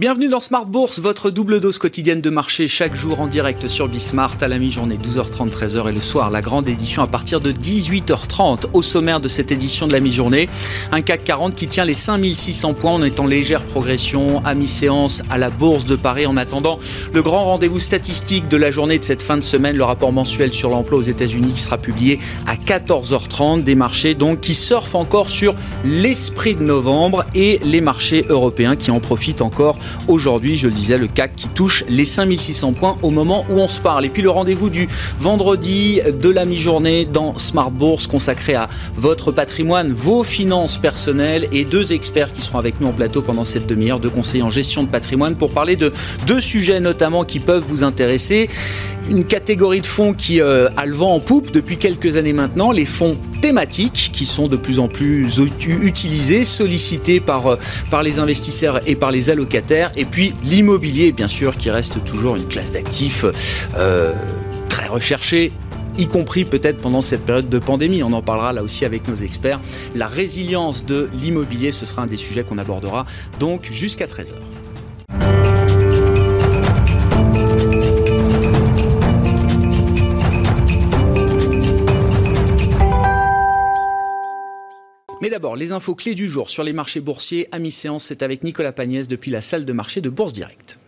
Bienvenue dans Smart Bourse, votre double dose quotidienne de marché chaque jour en direct sur Bismart à la mi-journée 12h30 13h et le soir la grande édition à partir de 18h30. Au sommaire de cette édition de la mi-journée, un CAC 40 qui tient les 5600 points en étant légère progression à mi-séance à la Bourse de Paris en attendant le grand rendez-vous statistique de la journée de cette fin de semaine, le rapport mensuel sur l'emploi aux États-Unis qui sera publié à 14h30 des marchés donc qui surfent encore sur l'esprit de novembre et les marchés européens qui en profitent encore Aujourd'hui, je le disais, le CAC qui touche les 5600 points au moment où on se parle. Et puis le rendez-vous du vendredi de la mi-journée dans Smart Bourse consacré à votre patrimoine, vos finances personnelles et deux experts qui seront avec nous en plateau pendant cette demi-heure, deux conseillers en gestion de patrimoine pour parler de deux sujets notamment qui peuvent vous intéresser. Une catégorie de fonds qui euh, a le vent en poupe depuis quelques années maintenant, les fonds thématiques qui sont de plus en plus utilisées, sollicitées par, euh, par les investisseurs et par les allocataires. Et puis l'immobilier, bien sûr, qui reste toujours une classe d'actifs euh, très recherchée y compris peut-être pendant cette période de pandémie. On en parlera là aussi avec nos experts. La résilience de l'immobilier, ce sera un des sujets qu'on abordera donc jusqu'à 13h. Mais d'abord, les infos clés du jour sur les marchés boursiers. À mi-séance, c'est avec Nicolas Pagnès depuis la salle de marché de Bourse Direct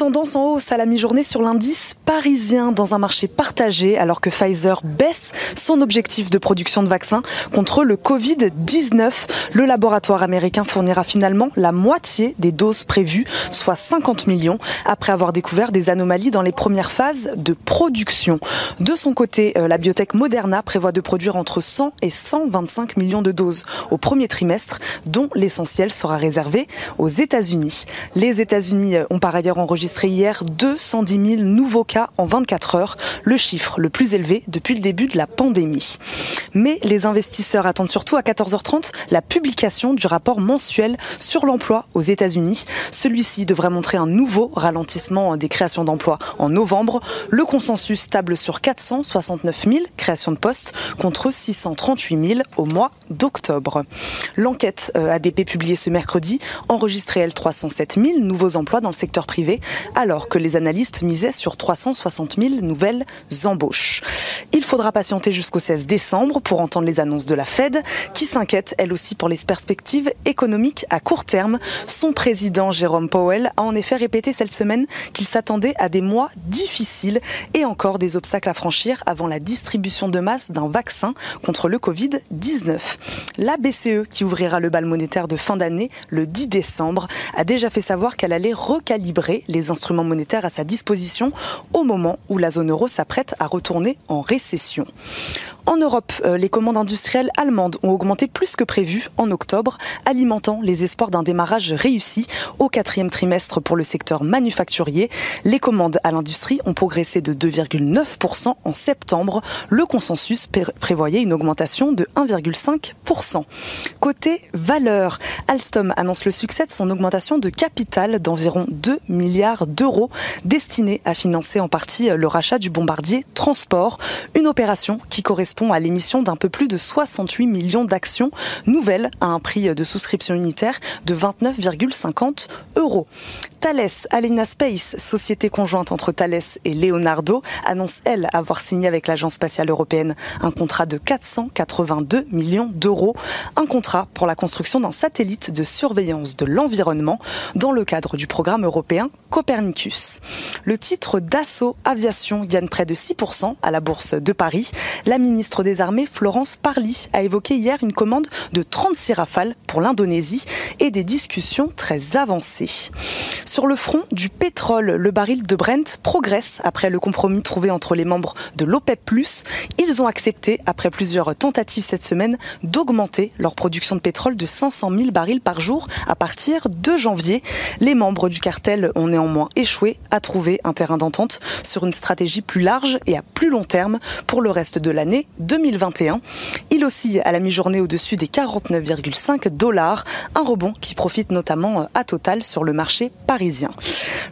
tendance en hausse à la mi-journée sur l'indice parisien dans un marché partagé alors que Pfizer baisse son objectif de production de vaccins contre le Covid-19. Le laboratoire américain fournira finalement la moitié des doses prévues, soit 50 millions, après avoir découvert des anomalies dans les premières phases de production. De son côté, euh, la biotech Moderna prévoit de produire entre 100 et 125 millions de doses au premier trimestre, dont l'essentiel sera réservé aux États-Unis. Les États-Unis euh, ont par ailleurs enregistré hier 210 000 nouveaux cas en 24 heures, le chiffre le plus élevé depuis le début de la pandémie. Mais les investisseurs attendent surtout à 14h30 la publication du rapport mensuel sur l'emploi aux États-Unis. Celui-ci devrait montrer un nouveau ralentissement des créations d'emplois en novembre. Le consensus table sur 469 000 créations de postes contre 638 000 au mois d'octobre. L'enquête euh, ADP publiée ce mercredi enregistrait elle 307 000 nouveaux emplois dans le secteur privé alors que les analystes misaient sur 360 000 nouvelles embauches. Il faudra patienter jusqu'au 16 décembre pour entendre les annonces de la Fed, qui s'inquiète elle aussi pour les perspectives économiques à court terme. Son président Jérôme Powell a en effet répété cette semaine qu'il s'attendait à des mois difficiles et encore des obstacles à franchir avant la distribution de masse d'un vaccin contre le Covid-19. La BCE, qui ouvrira le bal monétaire de fin d'année le 10 décembre, a déjà fait savoir qu'elle allait recalibrer les instruments monétaires à sa disposition au moment où la zone euro s'apprête à retourner en récession. En Europe, euh, les commandes industrielles allemandes ont augmenté plus que prévu en octobre, alimentant les espoirs d'un démarrage réussi au quatrième trimestre pour le secteur manufacturier. Les commandes à l'industrie ont progressé de 2,9% en septembre. Le consensus prévoyait une augmentation de 1,5%. Côté valeur, Alstom annonce le succès de son augmentation de capital d'environ 2 milliards d'euros destinée à financer en partie le rachat du bombardier Transport, une opération qui correspond à l'émission d'un peu plus de 68 millions d'actions nouvelles à un prix de souscription unitaire de 29,50 euros. Thales Alena Space, société conjointe entre Thales et Leonardo, annonce elle avoir signé avec l'Agence spatiale européenne un contrat de 482 millions d'euros, un contrat pour la construction d'un satellite de surveillance de l'environnement dans le cadre du programme européen Copernicus. Le titre d'assaut aviation gagne près de 6% à la bourse de Paris. La ministre des Armées, Florence Parly, a évoqué hier une commande de 36 rafales pour l'Indonésie et des discussions très avancées. Sur le front du pétrole, le baril de Brent progresse après le compromis trouvé entre les membres de l'OPEP+. Ils ont accepté, après plusieurs tentatives cette semaine, d'augmenter leur production de pétrole de 500 000 barils par jour à partir de janvier. Les membres du cartel ont néanmoins échoué à trouver un terrain d'entente sur une stratégie plus large et à plus long terme pour le reste de l'année 2021. Il oscille à la mi-journée au-dessus des 49,5 dollars, un rebond qui profite notamment à Total sur le marché parisien.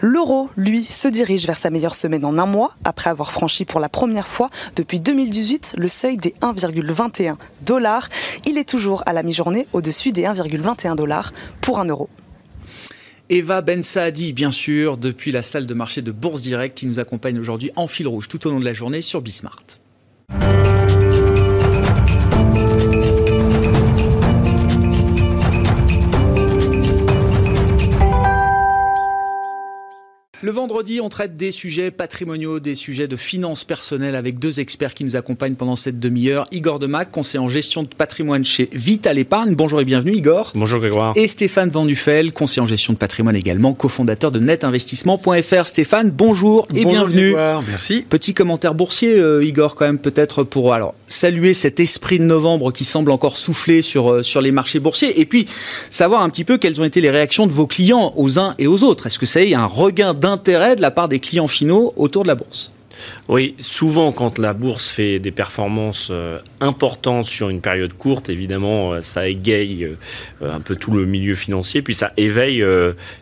L'euro, lui, se dirige vers sa meilleure semaine en un mois, après avoir franchi pour la première fois depuis 2018 le seuil des 1,21 dollars. Il est toujours à la mi-journée au-dessus des 1,21 dollars pour un euro. Eva Ben Saadi, bien sûr, depuis la salle de marché de Bourse Direct, qui nous accompagne aujourd'hui en fil rouge tout au long de la journée sur Bismart. Le vendredi, on traite des sujets patrimoniaux, des sujets de finances personnelles avec deux experts qui nous accompagnent pendant cette demi-heure. Igor Demac, conseiller en gestion de patrimoine chez Vital Épargne. Bonjour et bienvenue Igor. Bonjour Grégoire. Et Stéphane Van Nuffel, conseiller en gestion de patrimoine également, cofondateur de netinvestissement.fr. Stéphane, bonjour et bonjour bienvenue. Grégoire, merci. Petit commentaire boursier, euh, Igor, quand même peut-être pour alors saluer cet esprit de novembre qui semble encore souffler sur, euh, sur les marchés boursiers et puis savoir un petit peu quelles ont été les réactions de vos clients aux uns et aux autres. Est-ce que ça y est, un regain d'intérêt de la part des clients finaux autour de la bourse Oui, souvent quand la bourse fait des performances euh, importantes sur une période courte, évidemment, euh, ça égaye euh, un peu tout le milieu financier, puis ça éveille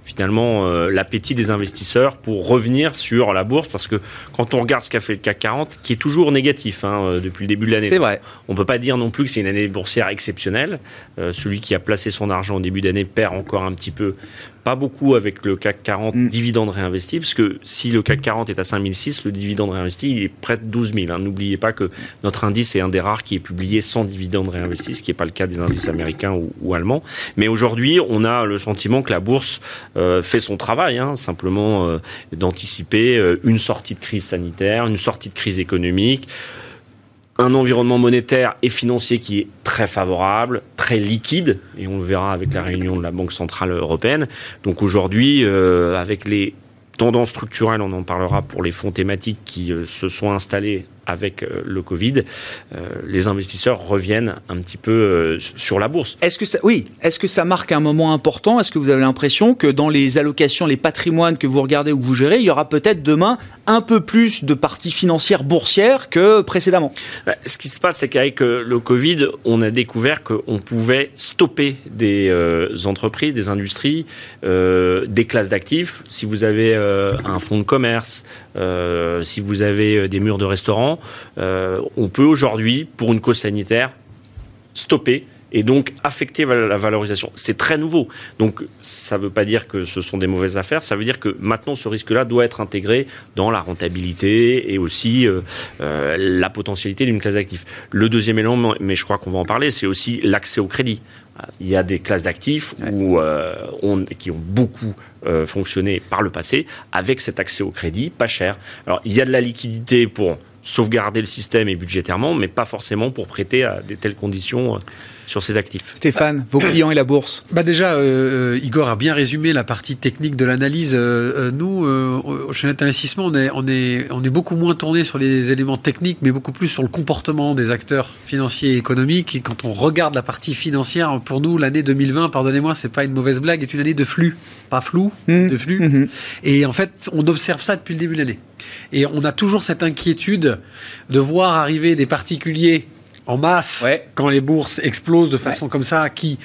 finalement l'appétit des investisseurs pour revenir sur la bourse, parce que quand on regarde ce qu'a fait le CAC 40, qui est toujours négatif hein, depuis le début de l'année. Vrai. On ne peut pas dire non plus que c'est une année boursière exceptionnelle. celui qui a placé son argent au début d'année perd encore un petit peu pas beaucoup avec le CAC 40 mm. dividende réinvesti, parce que si le CAC 40 est à 5006, le dividende réinvesti il est près de 12 000. Hein. N'oubliez pas que notre indice est un des rares qui est publié sans dividende réinvesti, ce qui n'est pas le cas des indices américains ou, allemands. Mais aujourd'hui, on a le sentiment que la bourse euh, fait son travail, hein, simplement euh, d'anticiper euh, une sortie de crise sanitaire, une sortie de crise économique un environnement monétaire et financier qui est très favorable, très liquide, et on le verra avec la réunion de la Banque Centrale Européenne. Donc aujourd'hui, euh, avec les tendances structurelles, on en parlera pour les fonds thématiques qui euh, se sont installés avec euh, le Covid, euh, les investisseurs reviennent un petit peu euh, sur la bourse. Est-ce que ça, oui, est-ce que ça marque un moment important? Est-ce que vous avez l'impression que dans les allocations, les patrimoines que vous regardez ou que vous gérez, il y aura peut-être demain un peu plus de parties financières boursières que précédemment? Bah, Ce qui se passe, c'est qu'avec le Covid, on a découvert qu'on pouvait stopper des entreprises, des industries, des classes d'actifs. Si vous avez un fonds de commerce, si vous avez des murs de restaurants, euh, on peut aujourd'hui, pour une cause sanitaire, stopper et donc affecter la valorisation. C'est très nouveau. Donc ça ne veut pas dire que ce sont des mauvaises affaires, ça veut dire que maintenant ce risque-là doit être intégré dans la rentabilité et aussi euh, euh, la potentialité d'une classe d'actifs. Le deuxième élément, mais je crois qu'on va en parler, c'est aussi l'accès au crédit. Il y a des classes d'actifs qui ont beaucoup fonctionné par le passé avec cet accès au crédit pas cher. Alors il y a de la liquidité pour sauvegarder le système et budgétairement, mais pas forcément pour prêter à des telles conditions euh, sur ses actifs. Stéphane, vos clients et la bourse bah Déjà, euh, euh, Igor a bien résumé la partie technique de l'analyse. nous, chez Net Investissement, on est, on, est, on est beaucoup moins tourné sur les éléments techniques, mais beaucoup plus sur le comportement des acteurs financiers et économiques. Et quand on regarde la partie financière, pour nous, l'année 2020, pardonnez-moi, c'est pas une mauvaise blague, est une année de flux, pas flou, mmh. de flux. Mmh. Et en fait, on observe ça depuis le début de l'année. Et on a toujours cette inquiétude de voir arriver des particuliers en masse quand les bourses explosent de façon comme ça, qui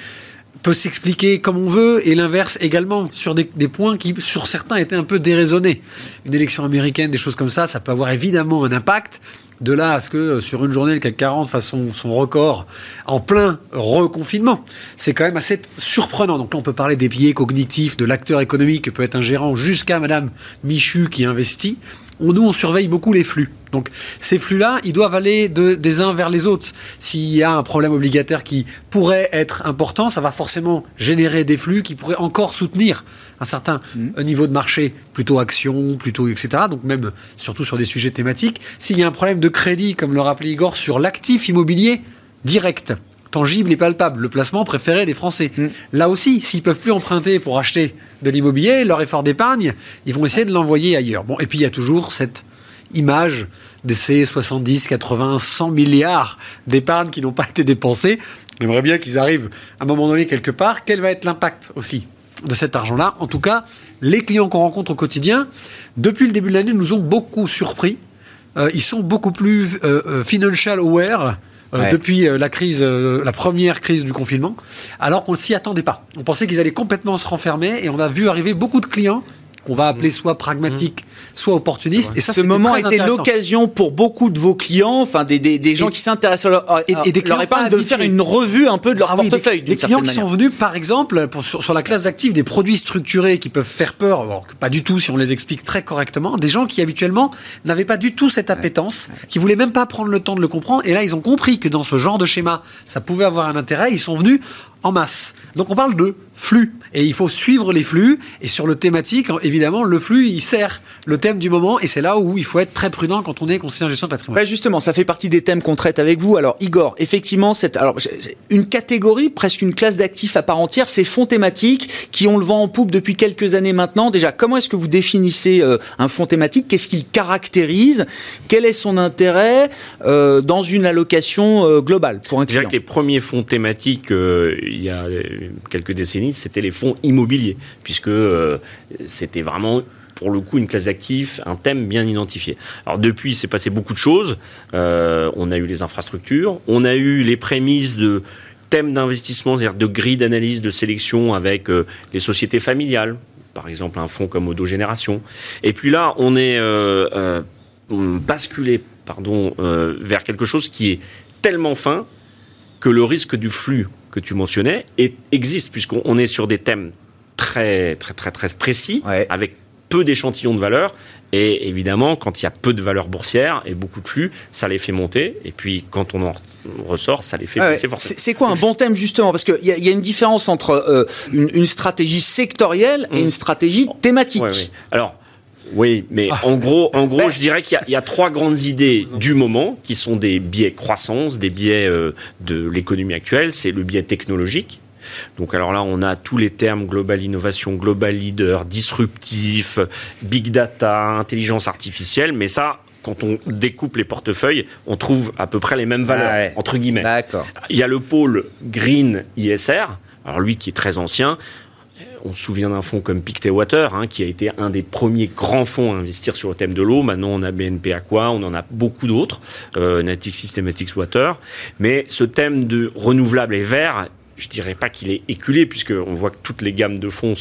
peut s'expliquer comme on veut, et l'inverse également, sur des, points qui, sur certains, étaient un peu déraisonnés. Une élection américaine, des choses comme ça, ça peut avoir évidemment un impact. De là à ce que euh, sur une journée, le CAC 40 fasse son, son record en plein reconfinement, c'est quand même assez surprenant. Donc là, on peut parler des biais cognitifs de l'acteur économique, que peut être un gérant, jusqu'à Madame Michu qui investit. On, nous, on surveille beaucoup les flux. Donc ces flux-là, ils doivent aller de, des uns vers les autres. S'il y a un problème obligataire qui pourrait être important, ça va forcément générer des flux qui pourraient encore soutenir un certain mmh. niveau de marché, plutôt action, plutôt etc. Donc même surtout sur des sujets thématiques. S'il y a un problème de crédit, comme le rappelait Igor, sur l'actif immobilier direct, tangible et palpable, le placement préféré des Français. Mmh. Là aussi, s'ils peuvent plus emprunter pour acheter de l'immobilier, leur effort d'épargne, ils vont essayer de l'envoyer ailleurs. Bon, et puis il y a toujours cette image de ces 70, 80, 100 milliards d'épargne qui n'ont pas été dépensés. J'aimerais bien qu'ils arrivent à un moment donné quelque part. Quel va être l'impact aussi de cet argent-là? En tout cas, les clients qu'on rencontre au quotidien, depuis le début de l'année, nous ont beaucoup surpris. Euh, ils sont beaucoup plus euh, euh, financial aware depuis la crise, la première crise du confinement, alors qu'on ne s'y attendait pas. On pensait qu'ils allaient complètement se renfermer et on a vu arriver beaucoup de clients qu'on va appeler soit pragmatique, soit opportuniste. Et ça, ce moment a été l'occasion pour beaucoup de vos clients, enfin des, des, des gens qui s'intéressent à leur, et, et des clients de faire une revue un peu de leur ah portefeuille. des, clients qui sont venus, par exemple, pour, sur, la classe d'actifs, des produits structurés qui peuvent faire peur, alors que pas du tout si on les explique très correctement, des gens qui habituellement n'avaient pas du tout cette appétence, qui voulaient même pas prendre le temps de le comprendre, et là ils ont compris que dans ce genre de schéma, ça pouvait avoir un intérêt, ils sont venus en masse. Donc on parle de flux. Et il faut suivre les flux. Et sur le thématique, évidemment, le flux, il sert le thème du moment. Et c'est là où il faut être très prudent quand on est conseiller en gestion de patrimoine. justement, ça fait partie des thèmes qu'on traite avec vous. Alors, Igor, effectivement, c'est alors, une catégorie, presque une classe d'actifs à part entière, ces fonds thématiques qui ont le vent en poupe depuis quelques années maintenant. Déjà, comment est-ce que vous définissez euh, un fonds thématique? Qu'est-ce qu'il caractérise? Quel est son intérêt euh, dans une allocation euh, globale pour un client? Déjà que les premiers fonds thématiques, il y a quelques décennies, c'était les fonds immobiliers, puisque euh, c'était vraiment pour le coup une classe d'actifs, un thème bien identifié. Alors depuis, c'est passé beaucoup de choses. Euh, on a eu les infrastructures, on a eu les prémices de thèmes d'investissement, c'est-à-dire de grilles d'analyse, de sélection avec euh, les sociétés familiales, par exemple un fonds comme Odo Génération. Et puis là, on est basculé pardon, vers quelque chose qui est tellement fin que le risque du flux que tu mentionnais existe, puisqu'on est sur des thèmes très, très, très, très précis, avec peu d'échantillons de valeur. Et évidemment, quand il y a peu de valeur boursière et beaucoup de flux, ça les fait monter. Et puis, quand on en ressort, ça les fait baisser forcément. C'est quoi un bon thème, justement? Parce qu'il y, y, a une différence entre euh, une, stratégie sectorielle et mmh. une stratégie thématique. Alors, oui, mais ah. en gros, en gros, je dirais qu'il y, a trois grandes idées du moment qui sont des biais croissance, des biais euh, de l'économie actuelle. C'est le biais technologique. Donc alors là, on a tous les termes global innovation, global leader, disruptif, big data, intelligence artificielle, mais ça, quand on découpe les portefeuilles, on trouve à peu près les mêmes valeurs, ah entre guillemets. Il y a le pôle Green ISR, alors lui qui est très ancien, on se souvient d'un fonds comme Pictet Water, hein, qui a été un des premiers grands fonds à investir sur le thème de l'eau. Maintenant, on a BNP Aqua, on en a beaucoup d'autres, euh, Natic Systematics Water. Mais ce thème de renouvelable et vert je dirais pas qu'il est éculé, puisqu'on voit que toutes les gammes de fonds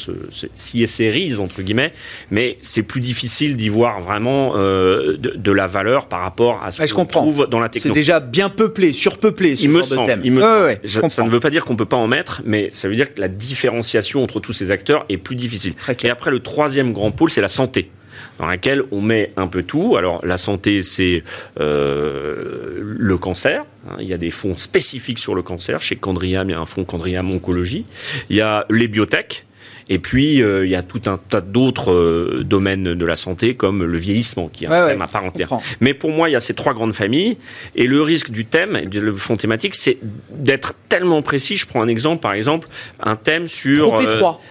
s'y essérisent, entre guillemets, mais c'est plus difficile d'y voir vraiment euh, de, la valeur par rapport à ce qu'on trouve dans la technologie. C'est déjà bien peuplé, surpeuplé, ce il genre de thème. Il me ça ne veut pas dire qu'on peut pas en mettre, mais ça veut dire que la différenciation entre tous ces acteurs est plus difficile. Et après, le troisième grand pôle, c'est la santé dans laquelle on met un peu tout. Alors la santé, c'est euh, le cancer. Hein. Il y a des fonds spécifiques sur le cancer. Chez Condriam, il y a un fonds Condriam Oncologie. Il y a les biotech. Et puis, euh, il y a tout un tas d'autres euh, domaines de la santé, comme le vieillissement, qui est un thème à part entière. Mais pour moi, il y a ces trois grandes familles. Et le risque du thème, du fonds thématique, c'est d'être tellement précis. Je prends un exemple, par exemple, un thème sur... Trop étroit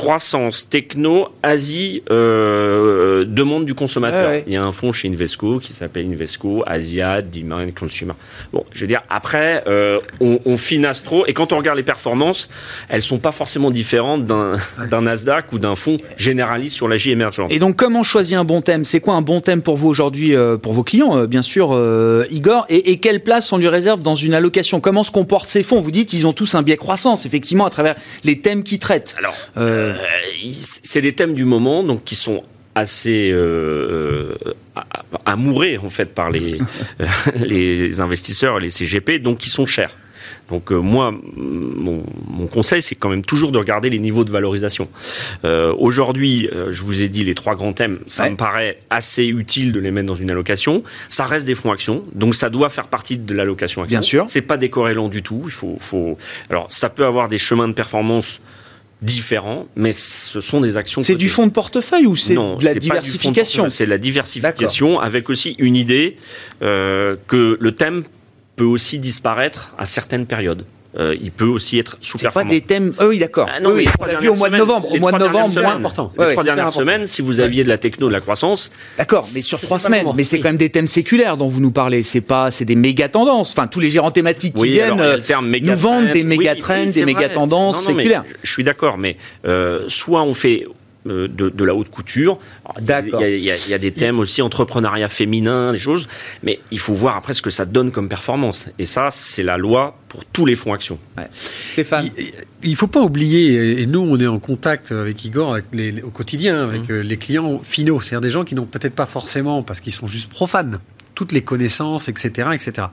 croissance techno, Asie, euh, demande du consommateur. Il y a un fonds chez Invesco qui s'appelle Invesco, Asia, Demand Consumer. Bon, je veux dire, après, euh, on, on, finasse trop, et quand on regarde les performances, elles sont pas forcément différentes d'un Nasdaq ou d'un fonds généraliste sur la J émergente. Et donc, comment choisir un bon thème? C'est quoi un bon thème pour vous aujourd'hui, euh, pour vos clients, bien sûr, Igor? Et, et, quelle place on lui réserve dans une allocation? Comment se comportent ces fonds? Vous dites, ils ont tous un biais croissance, effectivement, à travers les thèmes qu'ils traitent. Alors, euh, c'est des thèmes du moment, donc qui sont assez euh, euh amourés en fait par les, les investisseurs et les CGP, donc qui sont chers. Donc euh, moi, mon, conseil, c'est quand même toujours de regarder les niveaux de valorisation. Euh, aujourd'hui, je vous ai dit les trois grands thèmes, ça me paraît assez utile de les mettre dans une allocation. Ça reste des fonds actions, donc ça doit faire partie de l'allocation action. Bien sûr. C'est pas décorrélant du tout. Il faut, faut... Alors ça peut avoir des chemins de performance différents, mais ce sont des actions. C'est du fonds de portefeuille ou c'est de la diversification? C'est la diversification avec aussi une idée euh, que le thème peut aussi disparaître à certaines périodes. Euh, il peut aussi être sous-performant. pas des thèmes. Oui, d'accord. Ah non, oui, on l'a vu au mois de novembre. Au mois de novembre, moins important. Les trois dernières semaines, si vous aviez de la techno, de la croissance. D'accord, mais sur trois semaines. Mais c'est quand même des thèmes séculaires dont vous nous parlez. C'est pas, c'est des méga tendances. Enfin, tous les gérants thématiques qui viennent euh, nous vendent des méga trends, des méga tendances séculaires. Je suis d'accord, mais euh, soit on fait euh, de, la haute couture. D'accord. Il y, a des thèmes aussi entrepreneuriat féminin, des choses, mais il faut voir après ce que ça donne comme performance. Et ça, c'est la loi pour tous les fonds actions. Stéphane Il ne faut pas oublier, et nous, on est en contact avec Igor avec les, au quotidien, avec mmh. euh, les clients finaux, c'est-à-dire des gens qui n'ont peut-être pas forcément, parce qu'ils sont juste profanes, toutes les connaissances, etc. etc.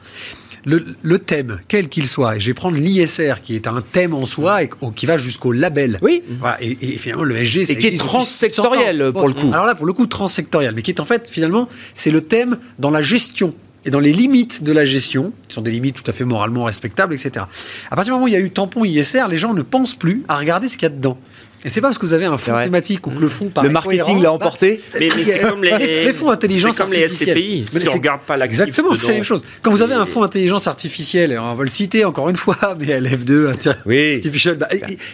Le, thème, quel qu'il soit, et je vais prendre l'ISR, qui est un thème en soi et qui va jusqu'au label. Oui. et, finalement, le SG, c'est. Et qui est transsectoriel, pour le coup. Alors là, pour le coup, transsectoriel, mais qui est en fait, finalement, c'est le thème dans la gestion et dans les limites de la gestion, qui sont des limites tout à fait moralement respectables, etc. À partir du moment où il y a eu tampon ISR, les gens ne pensent plus à regarder ce qu'il y a dedans. Et c'est pas parce que vous avez un fonds thématique ou que le fonds Le marketing l'a emporté. mais, c'est comme les, fonds intelligence comme les SCPI. si on regarde pas l'actif Exactement, c'est la même chose. Quand vous avez un fonds intelligence artificielle, on va le citer encore une fois, mais LF2, oui. bah,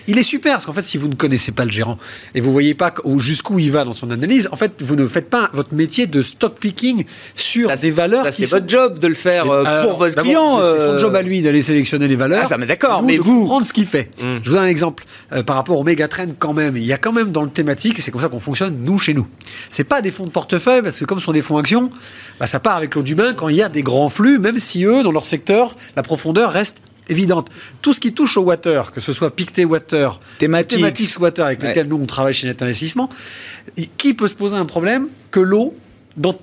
il, est super parce qu'en fait, si vous ne connaissez pas le gérant et vous voyez pas jusqu'où il va dans son analyse, en fait, vous ne faites pas votre métier de stock picking sur des valeurs. Ça, c'est votre job de le faire euh, pour votre client. C'est son euh. job à lui d'aller sélectionner les valeurs. Ah, mais d'accord, mais vous. Prendre ce qu'il fait. Mm. Je vous donne un exemple euh, par rapport au méga quand même. Il y a quand même dans le thématique, et c'est comme ça qu'on fonctionne, nous, chez nous. C'est pas des fonds de portefeuille, parce que comme ce sont des fonds actions, bah, ça part avec l'eau du bain quand il y a des grands flux, même si eux, dans leur secteur, la profondeur reste évidente. Tout ce qui touche au water, que ce soit Pictet Water, Thematics, Water, avec lesquels nous on travaille chez Net Investissement, qui peut se poser un problème que l'eau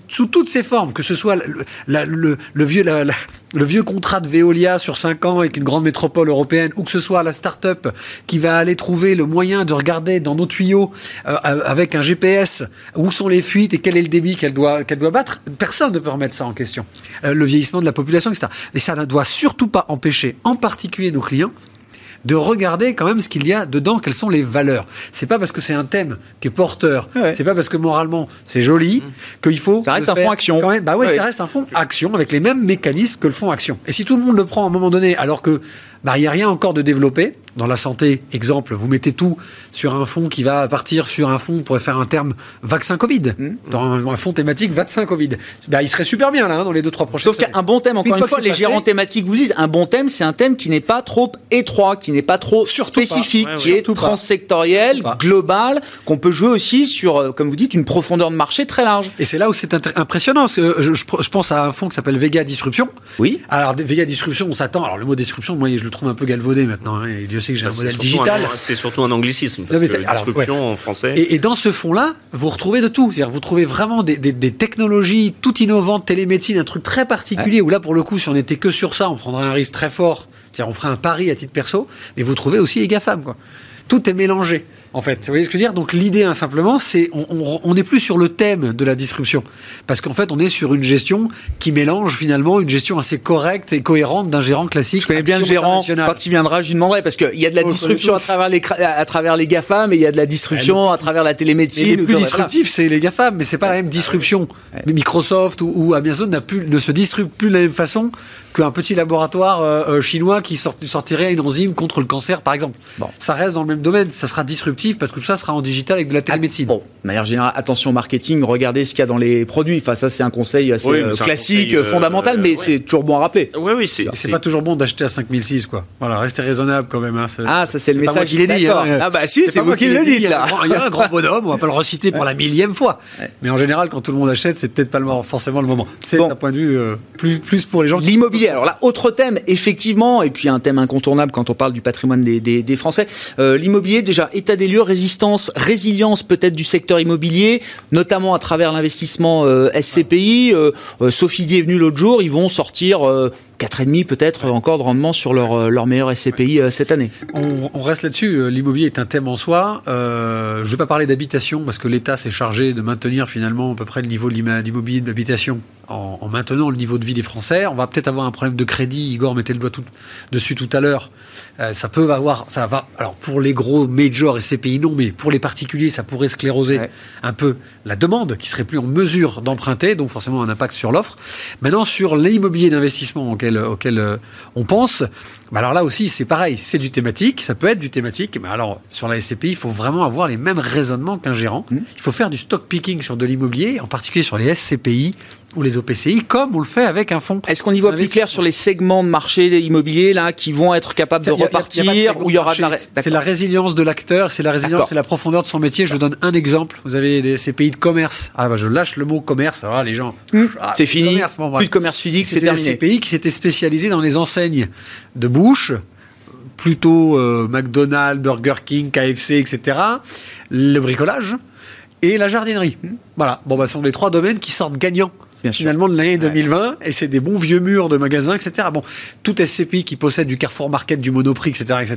sous toutes ses formes, que ce soit le, vieux, le vieux contrat de Veolia sur 5 ans avec une grande métropole européenne, ou que ce soit la start-up qui va aller trouver le moyen de regarder dans nos tuyaux euh, avec un GPS où sont les fuites et quel est le débit qu'elle doit, doit battre, personne ne peut remettre ça en question. Euh, le vieillissement de la population, etc. Et ça ne doit surtout pas empêcher, en particulier nos clients, de regarder quand même ce qu'il y a dedans, quelles sont les valeurs. C'est pas parce que c'est un thème qui est porteur, c'est pas parce que moralement c'est joli mmh. qu'il faut. Ça reste un fonds action. Quand même, bah ouais, ça reste un fonds action avec les mêmes mécanismes que le fonds action. Et si tout le monde le prend à un moment donné, alors que bah, il n'y a rien encore de développé. Dans la santé, exemple, vous mettez tout sur un fonds qui va partir sur un fonds, on pourrait faire un terme vaccin Covid, mmh. dans un, fonds thématique vaccin Covid. Bah, il serait super bien là, hein, dans les deux, trois prochaines Sauf qu'un bon thème, encore une, fois, les gérants thématiques vous disent, un bon thème, c'est un thème qui n'est pas trop étroit, qui n'est pas trop spécifique, qui est transsectoriel, global, qu'on peut jouer aussi sur, euh, comme vous dites, une profondeur de marché très large. Et c'est là où c'est impressionnant, parce que je, je, pense à un fonds qui s'appelle Vega Disruption. Oui. Alors, Vega Disruption, on s'attend, alors le mot disruption, moi, je le trouve un peu galvaudé maintenant. Hein, et Dieu sait que j'ai un modèle digital. C'est surtout un anglicisme. disruption en français. Et, dans ce fonds-là, vous retrouvez de tout. C'est-à-dire, vous trouvez vraiment des, technologies toutes innovantes, télémédecine, un truc très particulier. Où là, pour le coup, si on n'était que sur ça, on prendrait un risque très fort. C'est-à-dire, on ferait un pari à titre perso. Mais vous trouvez aussi les GAFAM, quoi. Tout est mélangé en fait. Vous voyez ce que je veux dire? Donc l'idée, hein, simplement, c'est on n'est plus sur le thème de la disruption, parce qu'en fait, on est sur une gestion qui mélange finalement une gestion assez correcte et cohérente d'un gérant classique. Je connais bien le gérant. Quand il viendra, je lui demanderai parce qu'il y a de la disruption à travers les à travers les GAFAM et il y a de la disruption à travers la télémédecine. les plus disruptifs, c'est les GAFAM, mais c'est pas la même disruption. Mais Microsoft ou, Amazon n'a plus ne se disrupte plus de la même façon qu'un petit laboratoire euh, euh, chinois qui sortirait une enzyme contre le cancer, par exemple. Bon. Ça reste dans le même domaine, ça sera disruptif parce que tout ça sera en digital avec de la télémédecine. bon, de manière générale, attention au marketing, regardez ce qu'il y a dans les produits. Enfin, ça, c'est un conseil assez euh, classique, fondamental, mais c'est toujours bon à rappeler. Oui, oui, c'est. C'est pas toujours bon d'acheter à 5006, quoi. Voilà, restez raisonnable quand même. Hein, ah, ça, c'est le message qu'il est dit. Hein. Ah, bah si, c'est vous qui le dites, là. Il y a un grand bonhomme, on va pas le reciter pour la millième fois. Mais en général, quand tout le monde achète, c'est peut-être pas forcément le moment. C'est d'un point de vue plus, plus pour les gens. L'immobilier. Alors là, autre thème, effectivement, et puis un thème incontournable quand on parle du patrimoine des, Français. Euh, l'immobilier, déjà, état des résistance, résilience peut-être du secteur immobilier, notamment à travers l'investissement euh, SCPI. Euh, Sophie Di est venue l'autre jour, ils vont sortir 4,5 peut-être encore de rendement sur leur, leur meilleur SCPI cette année. On, reste là-dessus. L'immobilier est un thème en soi. je ne vais pas parler d'habitation parce que l'État s'est chargé de maintenir finalement à peu près le niveau de l'immobilier d'habitation en, maintenant le niveau de vie des Français. On va peut-être avoir un problème de crédit. Igor mettait le doigt tout, dessus tout à l'heure. Euh, ça peut avoir, ça va. Alors pour les gros majors et CPI non, mais pour les particuliers, ça pourrait scléroser un peu la demande, qui serait plus en mesure d'emprunter, donc forcément un impact sur l'offre. Maintenant sur l'immobilier d'investissement auquel, auquel euh, on pense, bah alors là aussi c'est pareil, c'est du thématique, ça peut être du thématique. Mais alors sur la SCPI, il faut vraiment avoir les mêmes raisonnements qu'un gérant. Mmh. Il faut faire du stock picking sur de l'immobilier, en particulier sur les SCPI ou les OPCI, comme on le fait avec un fonds. Est-ce qu'on y voit plus clair sur les segments de marché immobilier là qui vont être capables de repartir il y aura de la C'est la résilience de l'acteur, c'est la résilience, c'est la profondeur de son métier. Je donne un exemple. Vous avez des, ces pays de commerce. Ah bah je lâche le mot commerce. Alors les gens. Hmm. Ah, c'est fini. plus de commerce physique, c'est terminé. Ces pays qui s'étaient spécialisés dans les enseignes de bouche plutôt euh, McDonald's, Burger King, KFC, etc. Le bricolage et la jardinerie. Voilà. Bon, bah, ce sont les trois domaines qui sortent gagnants. Finalement de l'année 2020 et c'est des bons vieux murs de magasins etc bon tout SCPI qui possède du Carrefour Market du Monoprix etc etc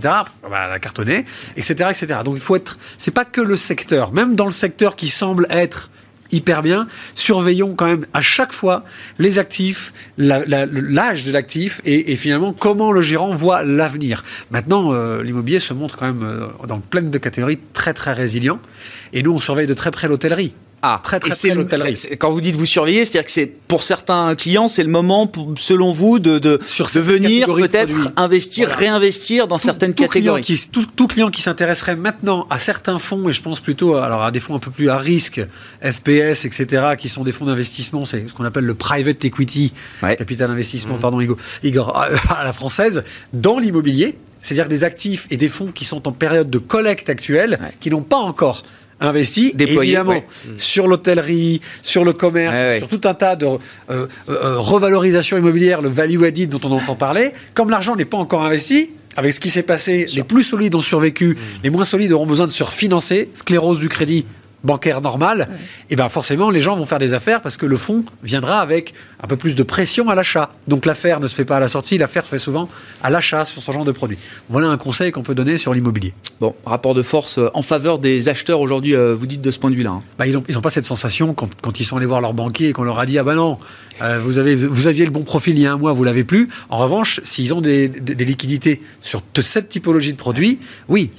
bah, la cartonner etc etc donc il faut être c'est pas que le secteur même dans le secteur qui semble être hyper bien. Surveillons quand même à chaque fois les actifs, l'âge de l'actif et, finalement comment le gérant voit l'avenir. Maintenant, euh, l'immobilier se montre quand même euh, dans plein de catégories très très résilient. Et nous, on surveille de très près l'hôtellerie. Ah, très très, très l'hôtellerie. Quand vous dites vous surveillez, c'est-à-dire que c'est pour certains clients, c'est le moment, selon vous, de, de, Sur de venir peut-être investir, réinvestir dans certaines catégories. Client qui, tout, tout, client qui s'intéresserait maintenant à certains fonds, et je pense plutôt alors à des fonds un peu plus à risque, FPS, etc., qui sont des fonds d'investissement, c'est ce qu'on appelle le private equity, capital investissement, mmh. pardon Igor, à la française, dans l'immobilier, c'est-à-dire des actifs et des fonds qui sont en période de collecte actuelle, qui n'ont pas encore investi évidemment sur l'hôtellerie, sur le commerce, sur tout un tas de euh, euh, euh, revalorisation immobilière, le value added dont on entend parler. Comme l'argent n'est pas encore investi, avec ce qui s'est passé, les plus solides ont survécu, mm. les moins solides auront besoin de se refinancer, sclérose du crédit, bancaire normal, et ben forcément les gens vont faire des affaires parce que le fonds viendra avec un peu plus de pression à l'achat. Donc l'affaire ne se fait pas à la sortie, l'affaire se fait souvent à l'achat sur ce genre de produit. Voilà un conseil qu'on peut donner sur l'immobilier. Bon, rapport de force euh, en faveur des acheteurs aujourd'hui, euh, vous dites de ce point de vue-là. Hein. Bah, ils n'ont ils ont pas cette sensation quand, quand, ils sont allés voir leur banquier et qu'on leur a dit ah ben non, euh, vous, avez, vous aviez le bon profil il y a un mois, vous l'avez plus. En revanche, s'ils ont des, des liquidités sur cette typologie de produits, oui,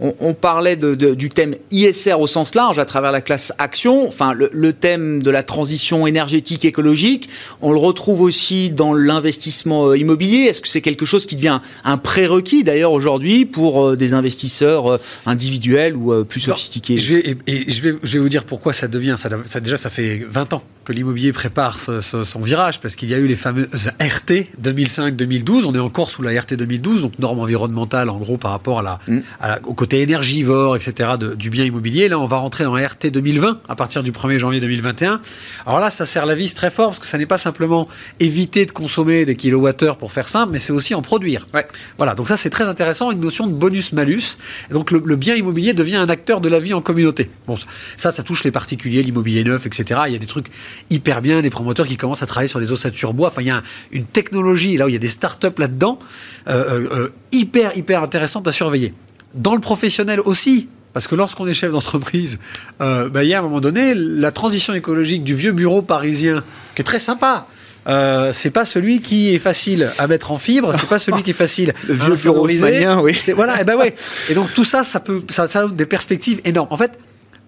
on, parlait du thème ISR au sens large à travers la classe action, enfin le, thème de la transition énergétique écologique, on le retrouve aussi dans l'investissement euh, immobilier. Est-ce que c'est quelque chose qui devient un prérequis d'ailleurs aujourd'hui pour euh, des investisseurs euh, individuels ou plus sophistiqués? je vais, et, je, vais, je vais vous dire pourquoi ça devient. Ça, déjà, ça fait 20 ans que l'immobilier prépare son virage parce qu'il y a eu les fameuses RT 2005-2012. On est encore sous la RT 2012, donc norme environnementale en gros par rapport à la, mm. au côté énergivore, etc., du bien immobilier. Là, on va rentrer en RT 2020 à partir du 1er janvier 2021. Alors là, ça sert la vis très fort parce que ça n'est pas simplement éviter de consommer des kilowattheures pour faire simple, mais c'est aussi en produire. Ouais. Voilà, donc ça c'est très intéressant, une notion de bonus-malus. Donc le, bien immobilier devient un acteur de la vie en communauté. Bon, ça, ça touche les particuliers, l'immobilier neuf, etc. Il y a des trucs hyper bien, des promoteurs qui commencent à travailler sur des ossatures bois. Enfin, il y a une technologie là où il y a des startups là-dedans euh, euh, euh, hyper hyper intéressantes à surveiller dans le professionnel aussi. Parce que lorsqu'on est chef d'entreprise, euh, bah, il y a un moment donné, la transition écologique du vieux bureau parisien, qui est très sympa, euh, c'est pas celui qui est facile à mettre en fibre, c'est pas celui qui est facile le vieux bureau oui. Voilà, et ben ouais. Et donc tout ça, ça peut, ça, ça a des perspectives énormes. En fait,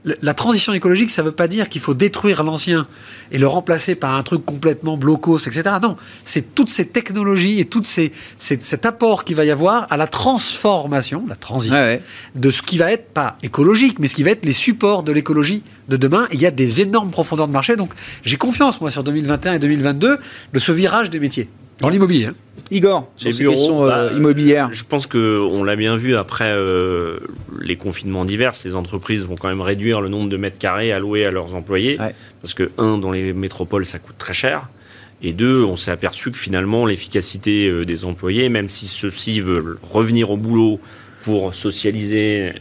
la transition écologique, ça ne veut pas dire qu'il faut détruire l'ancien et le remplacer par un truc complètement blocos, etc. Non, c'est toutes ces technologies et tout cet apport qu'il va y avoir à la transformation, la transition, de ce qui va être pas écologique, mais ce qui va être les supports de l'écologie de demain. il y a des énormes profondeurs de marché. Donc j'ai confiance, moi, sur 2021 et 2022, de ce virage des métiers. Dans l'immobilier. Hein. Igor, sur les bureaux, euh, bah, immobilières. Je pense qu'on l'a bien vu après euh, les confinements divers. Les entreprises vont quand même réduire le nombre de mètres carrés alloués à leurs employés. Parce que, un, dans les métropoles, ça coûte très cher. Et deux, on s'est aperçu que finalement, l'efficacité euh, des employés, même si ceux-ci veulent revenir au boulot pour socialiser,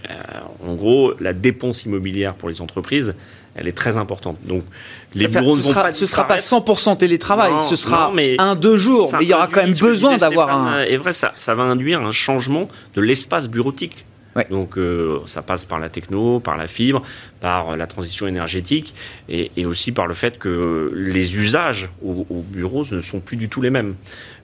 en gros, la dépense immobilière pour les entreprises, elle est très importante. Donc, les bureaux ne vont pas. Ce sera pas 100% télétravail, ce sera un deux jours, mais il y aura quand même besoin d'avoir un. Et vrai, ça, ça va induire un changement de l'espace bureautique. Donc euh, ça passe par la techno, par la fibre, par la transition énergétique et, aussi par le fait que les usages au, bureau ne sont plus du tout les mêmes.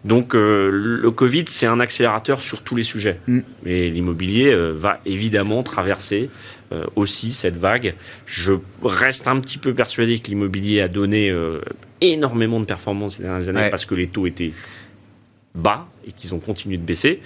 Donc euh, le Covid, c'est un accélérateur sur tous les sujets. Mm. Mais l'immobilier euh, va évidemment traverser euh, aussi cette vague. Je reste un petit peu persuadé que l'immobilier a donné euh, énormément de performances ces dernières années parce que les taux étaient bas et qu'ils ont continué de baisser.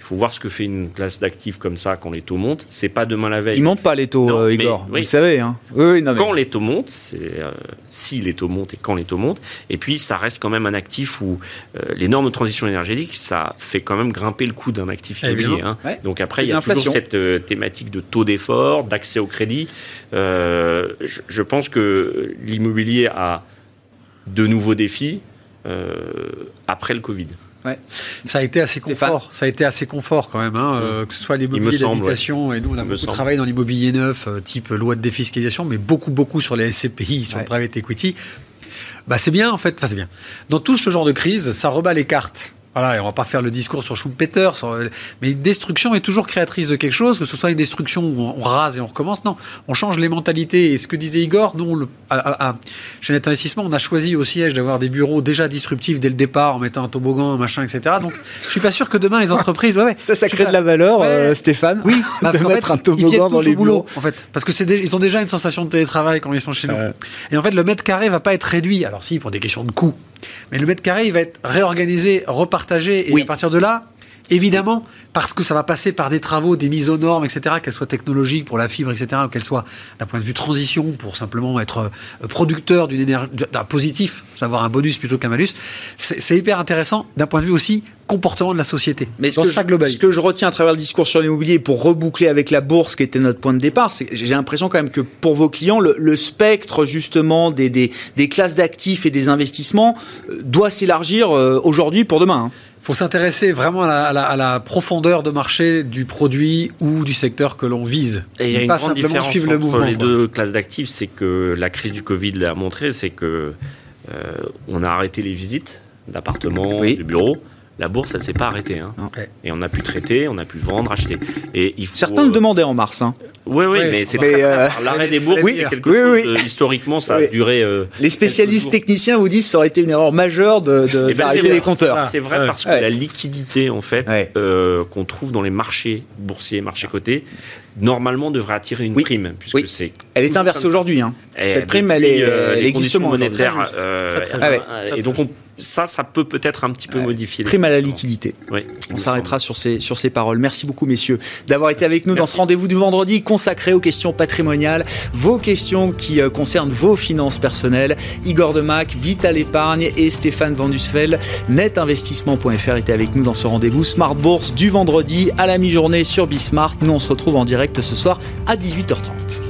Il faut voir ce que fait une classe d'actifs comme ça quand les taux montent. C'est pas demain la veille. Ils montent pas les taux, Non, euh, mais- Igor. oui. Vous le savez. Hein. Oui, non, mais- Quand les taux montent, c'est euh, si les taux montent et quand les taux montent. Et puis ça reste quand même un actif où euh, les normes de transition énergétique, ça fait quand même grimper le coût d'un actif immobilier. Hein. Ouais. Donc après, il y a toujours cette euh, thématique de taux d'effort, d'accès au crédit. Euh, je, je pense que l'immobilier a de nouveaux défis euh, après le Covid. Ça a été assez confort. Ça a été assez confort quand même, hein, euh, que ce soit Il l'immobilier d'habitation. Et nous, on a me beaucoup travaillé dans l'immobilier neuf, euh, type loi de défiscalisation, mais beaucoup, beaucoup sur les SCPI, sur Ouais. le private equity. Bah, c'est bien en fait. Enfin, c'est bien. Dans tout ce genre de crise, ça rebat les cartes. Voilà, et on va pas faire le discours sur Schumpeter, sur- mais une destruction est toujours créatrice de quelque chose, que ce soit une destruction où on rase et on recommence. Non, on change les mentalités. Et ce que disait Igor, nous, le- à, à- à- chez Net Investissement, on a choisi au siège d'avoir des bureaux déjà disruptifs dès le départ, en mettant un toboggan, un machin, etc. Donc, je suis pas sûr que demain les entreprises, ouais, ouais, Ça, ça crée pas- de la valeur, Ouais. euh, Stéphane. oui, bah, de parce mettre fait, un toboggan dans les bureaux. en fait, parce que c'est ils ont déjà une sensation de télétravail quand ils sont chez nous. Et en fait, le mètre carré va pas être réduit. Alors si, pour des questions de coût, mais le mètre carré, il va être réorganisé, et Oui. à partir de là. Évidemment, parce que ça va passer par des travaux, des mises aux normes, etc., qu'elles soient technologiques pour la fibre, etc., ou qu'elles soient d'un point de vue transition pour simplement être euh, producteur d'une énergie, d'un positif, savoir un bonus plutôt qu'un malus. C'est hyper intéressant d'un point de vue aussi comportement de la société. Mais ce dans que, sa je, globalité. ce que je retiens à travers le discours sur l'immobilier, pour reboucler avec la bourse, qui était notre point de départ, j'ai l'impression quand même que pour vos clients, le, le spectre justement des, des, des classes d'actifs et des investissements euh, doit s'élargir euh, aujourd'hui pour demain. hein. Faut s'intéresser vraiment à la, à la- à la profondeur de marché du produit ou du secteur que l'on vise. Et il y a Ne une pas grande simplement différence suivre entre le mouvement. les quoi. deux classes d'actifs, c'est que la crise du Covid l'a montré, c'est que euh, on a arrêté les visites d'appartements, Oui. de bureaux. La bourse, elle s'est pas arrêtée. hein. Et on a pu traiter, on a pu vendre, acheter. Et il faut, Certains le demandaient en mars. hein. Oui, oui, mais c'est euh. L'arrêt des bourses, oui, c'est quelque oui, chose. oui. de- historiquement, ça Oui. a duré. euh, Les spécialistes techniciens vous disent que ça aurait été une erreur majeure de, de- Eh ben, les compteurs. C'est vrai parce que Ouais. la liquidité, en fait, Ouais. euh, qu'on trouve dans les marchés boursiers, marchés cotés, normalement devrait attirer une Oui. prime, puisque Oui. c'est. Elle est inversée aujourd'hui. hein. Et Cette prime, elle est- euh, les existe conditions monétaires. Euh, elles- Ah euh, et donc, on- ça, ça peut peut-être un petit peu modifier. Prime à la liquidité. Oui, On s'arrêtera sur ces, sur ces paroles. Merci beaucoup, messieurs, d'avoir été avec nous dans ce rendez-vous du vendredi consacré aux questions patrimoniales, vos questions qui euh, concernent vos finances personnelles. Igor Demac, Vital Épargne et Stéphane Vandusfeld, netinvestissement.fr étaient avec nous dans ce rendez-vous Smart Bourse du vendredi à la mi-journée sur Bismart. Nous, on se retrouve en direct ce soir à 18h30.